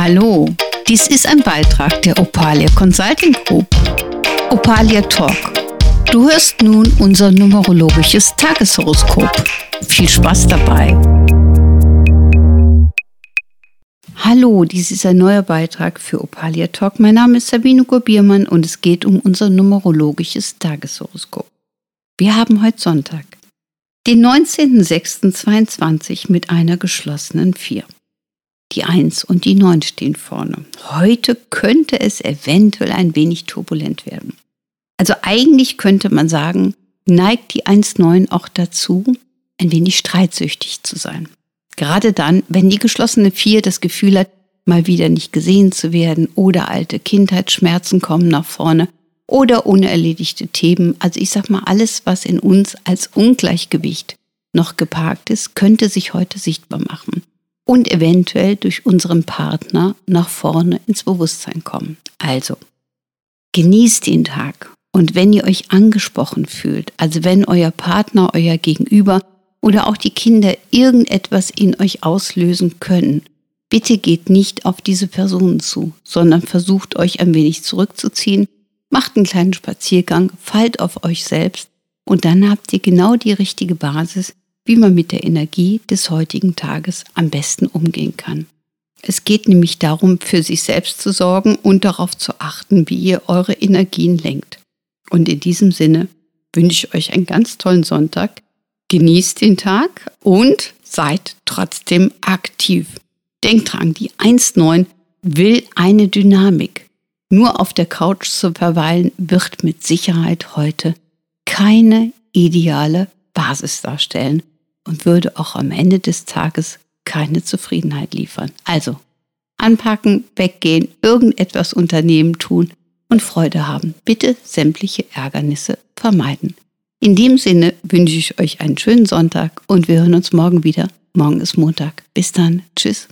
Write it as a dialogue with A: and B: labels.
A: Hallo, dies ist ein Beitrag der Opalia Consulting Group. Opalia Talk. Du hörst nun unser numerologisches Tageshoroskop. Viel Spaß dabei. Hallo, dies ist ein neuer Beitrag für Opalia Talk. Mein Name ist Sabine Gurbiermann und es geht um unser numerologisches Tageshoroskop. Wir haben heute Sonntag, den 19.06.22 mit einer geschlossenen 4. Die 1 und die 9 stehen vorne. Heute könnte es eventuell ein wenig turbulent werden. Also eigentlich könnte man sagen, neigt die 1-9 auch dazu, ein wenig streitsüchtig zu sein. Gerade dann, wenn die geschlossene 4 das Gefühl hat, mal wieder nicht gesehen zu werden oder alte Kindheitsschmerzen kommen nach vorne oder unerledigte Themen. Also ich sag mal, alles, was in uns als Ungleichgewicht noch geparkt ist, könnte sich heute sichtbar machen und eventuell durch unseren Partner nach vorne ins Bewusstsein kommen. Also, genießt den Tag und wenn ihr euch angesprochen fühlt, also wenn euer Partner, euer Gegenüber oder auch die Kinder irgendetwas in euch auslösen können, bitte geht nicht auf diese Personen zu, sondern versucht euch ein wenig zurückzuziehen, macht einen kleinen Spaziergang, fallt auf euch selbst und dann habt ihr genau die richtige Basis, wie man mit der Energie des heutigen Tages am besten umgehen kann. Es geht nämlich darum, für sich selbst zu sorgen und darauf zu achten, wie ihr eure Energien lenkt. Und in diesem Sinne wünsche ich euch einen ganz tollen Sonntag. Genießt den Tag und seid trotzdem aktiv. Denkt dran, die 1.9 will eine Dynamik. Nur auf der Couch zu verweilen wird mit Sicherheit heute keine ideale Basis darstellen und würde auch am Ende des Tages keine Zufriedenheit liefern. Also anpacken, weggehen, irgendetwas unternehmen, tun und Freude haben. Bitte sämtliche Ärgernisse vermeiden. In dem Sinne wünsche ich euch einen schönen Sonntag und wir hören uns morgen wieder. Morgen ist Montag. Bis dann. Tschüss.